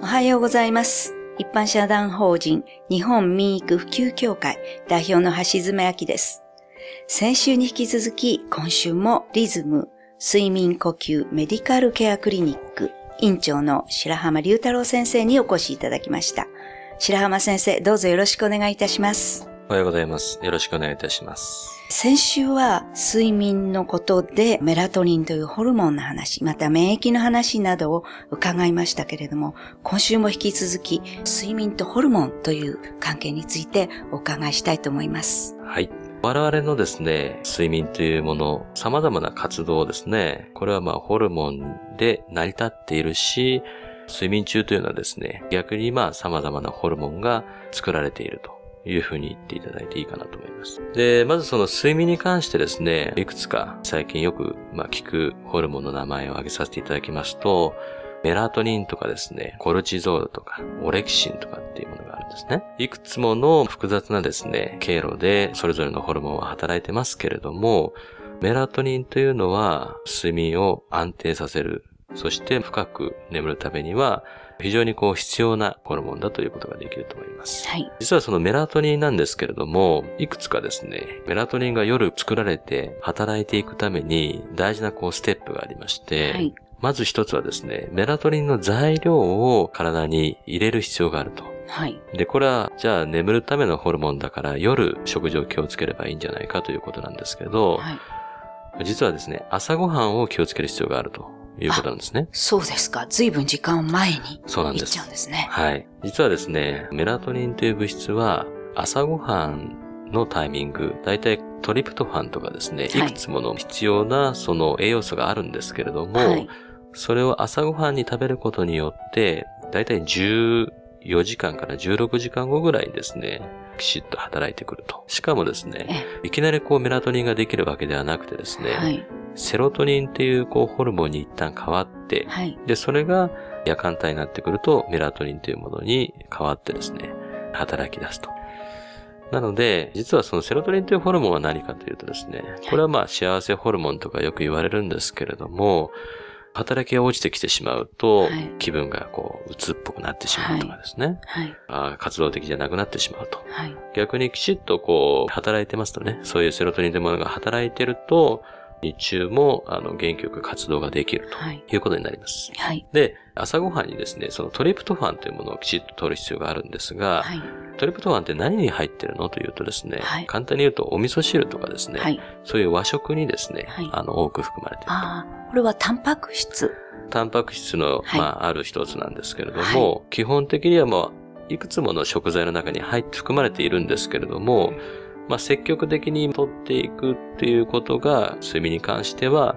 おはようございます。一般社団法人日本民育普及協会代表の橋爪明です。先週に引き続き今週もリズム睡眠呼吸メディカルケアクリニック院長の白浜隆太郎先生にお越しいただきました。白浜先生、どうぞよろしくお願いいたします。おはようございます。よろしくお願いいたします。先週は睡眠のことでメラトニンというホルモンの話、また免疫の話などを伺いましたけれども、今週も引き続き睡眠とホルモンという関係についてお伺いしたいと思います。はい。我々のですね、睡眠というもの、様々な活動ですね、これはまあホルモンで成り立っているし、睡眠中というのはですね、逆にまあ様々なホルモンが作られているというふうに言っていただいていいかなと思います。で、まずその睡眠に関してですね、いくつか最近よくまあ聞くホルモンの名前を挙げさせていただきますと、メラトニンとかですね、コルチゾールとか、オレキシンとかっていうものがあるんですね。いくつもの複雑なですね、経路でそれぞれのホルモンは働いてますけれども、メラトニンというのは睡眠を安定させる、そして深く眠るためには非常にこう必要なホルモンだということができると思います。はい。実はそのメラトニンなんですけれども、いくつかですね、メラトニンが夜作られて働いていくために大事なこうステップがありまして、はい。まず一つはですね、メラトニンの材料を体に入れる必要があると。はい。で、これは、じゃあ眠るためのホルモンだから夜食事を気をつければいいんじゃないかということなんですけど、はい。実はですね、朝ごはんを気をつける必要があるということなんですね。そうですか。随分時間を前にそうなんですちゃうんですね。はい。実はですね、メラトニンという物質は朝ごはんのタイミング、だいたいトリプトファンとかですね、はいいくつもの必要なその栄養素があるんですけれども、はい。それを朝ごはんに食べることによって、だいたい14時間から16時間後ぐらいにですね、きちっと働いてくると。しかもですね、えいきなりこうメラトニンができるわけではなくてですね、はい。セロトニンっていうこうホルモンに一旦変わって、はい。で、それが夜間帯になってくるとメラトニンというものに変わってですね、働き出すと。なので、実はそのセロトニンというホルモンは何かというとですね、これはまあ幸せホルモンとかよく言われるんですけれども、働きが落ちてきてしまうとはい、気分がこう、鬱っぽくなってしまうとかですね、はい。あー活動的じゃなくなってしまうと。はい。逆にきちっとこう、働いてますとね、そういうセロトニンというものが働いてると、日中も、あの、元気よく活動ができるはい。ということになります。はい。で、朝ごはんにですね、そのトリプトファンというものをきちっと取る必要があるんですが、はい。トリプトファンって何に入ってるのというとですね、はい簡単に言うとお味噌汁とかですね、はい。そういう和食にですね、はいあの、多く含まれていると。ああ、これはタンパク質。タンパク質の、はいまあ、ある一つなんですけれども、基本的にはもう、いくつもの食材の中に入って含まれているんですけれども、まあ、積極的に取っていくっていうことが、睡眠に関しては、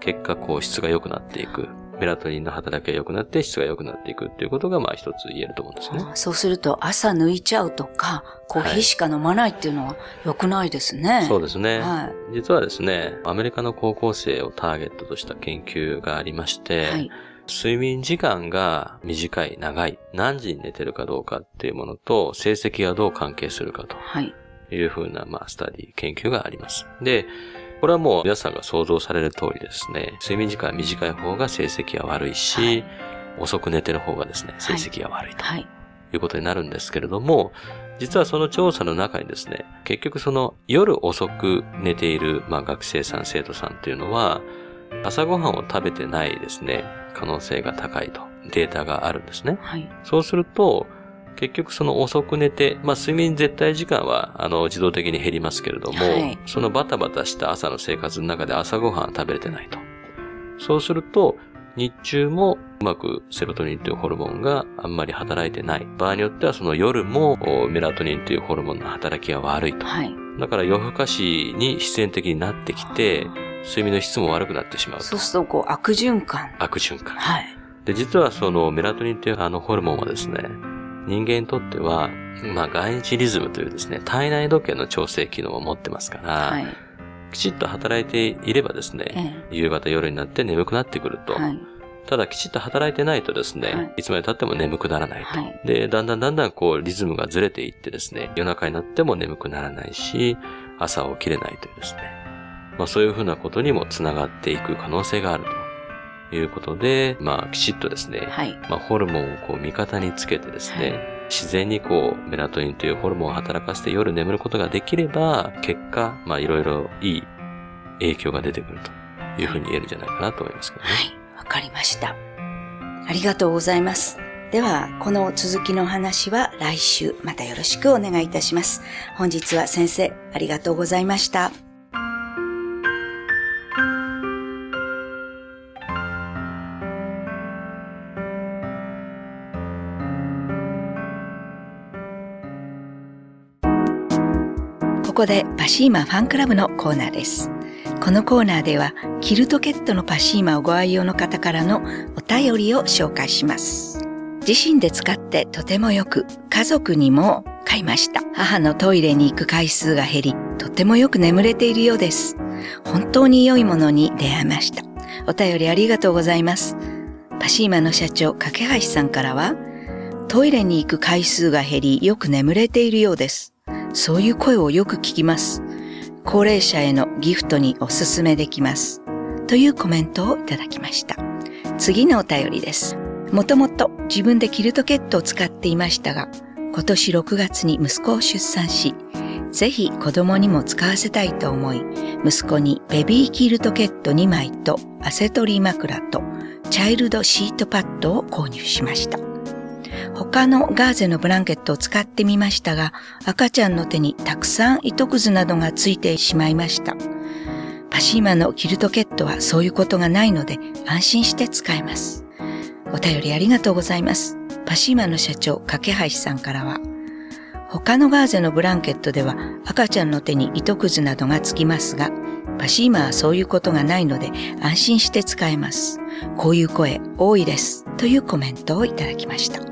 結果、こう、質が良くなっていく。メラトニンの働きが良くなって、質が良くなっていくっていうことが、まあ、一つ言えると思うんですね。そうすると朝抜いちゃうとか、コーヒーしか飲まないっていうのは良くないですね。そうですね。はい。実はですね、アメリカの高校生をターゲットとした研究がありまして、はい。睡眠時間が短い、長い、何時に寝てるかどうかっていうものと、成績がどう関係するかとはい。いうふうな、まあ、スタディ、研究があります。で、これはもう皆さんが想像される通りですね、睡眠時間が短い方が成績が悪いし、はい遅く寝てる方がですね、成績が悪いとはい。いうことになるんですけれども、実はその調査の中にですね、結局その夜遅く寝ている、まあ、学生さん、生徒さんっていうのは、朝ごはんを食べてないですね、可能性が高いとデータがあるんですね。はい。そうすると、結局その遅く寝て、まあ睡眠絶対時間はあの自動的に減りますけれども、はいそのバタバタした朝の生活の中で朝ごはん食べれてないと。そうすると、日中もうまくセロトニンというホルモンがあんまり働いてない。場合によってはその夜もおメラトニンというホルモンの働きが悪いと。はい。だから夜更かしに必然的になってきて、睡眠の質も悪くなってしまうとそう。すると、こう、悪循環。悪循環。はい。で、実はそのメラトニンというあのホルモンはですね、人間にとっては、まあ外日リズムというですね、体内時計の調整機能を持ってますから、はい。きちっと働いていればですね、え夕方夜になって眠くなってくると、え。はい。ただきちっと働いてないとですね、はいい、つまで経っても眠くならないと。はい。で、だんだんだんだんこうリズムがずれていってですね、夜中になっても眠くならないし、朝起きれないというですね、まあそういうふうなことにもつながっていく可能性があるということで、まあ、きちっとですね、はい。まあ、ホルモンをこう味方につけてですね、はい自然にこう、メラトニンというホルモンを働かせて夜眠ることができれば、結果、まあ、いろいろいい影響が出てくるというふうに言えるんじゃないかなと思いますけどね。はい。わかりました。ありがとうございます。では、この続きの話は来週またよろしくお願いいたします。本日は先生、ありがとうございました。ここでパシーマファンクラブのコーナーです。このコーナーでは、キルトケットのパシーマをご愛用の方からのお便りを紹介します。自身で使ってとてもよく、家族にも買いました。母のトイレに行く回数が減り、とてもよく眠れているようです。本当に良いものに出会いました。お便りありがとうございます。パシーマの社長、架橋さんからは、トイレに行く回数が減り、よく眠れているようです。そういう声をよく聞きます。高齢者へのギフトにおすすめできます。というコメントをいただきました。次のお便りです。もともと自分でキルトケットを使っていましたが、今年6月に息子を出産し、ぜひ子供にも使わせたいと思い、息子にベビーキルトケット2枚とアセトリー枕とチャイルドシートパッドを購入しました。他のガーゼのブランケットを使ってみましたが、赤ちゃんの手にたくさん糸くずなどがついてしまいました。パシーマのキルトケットはそういうことがないので安心して使えます。お便りありがとうございます。パシーマの社長、架橋さんからは、他のガーゼのブランケットでは赤ちゃんの手に糸くずなどがつきますが、パシーマはそういうことがないので安心して使えます。こういう声多いです。というコメントをいただきました。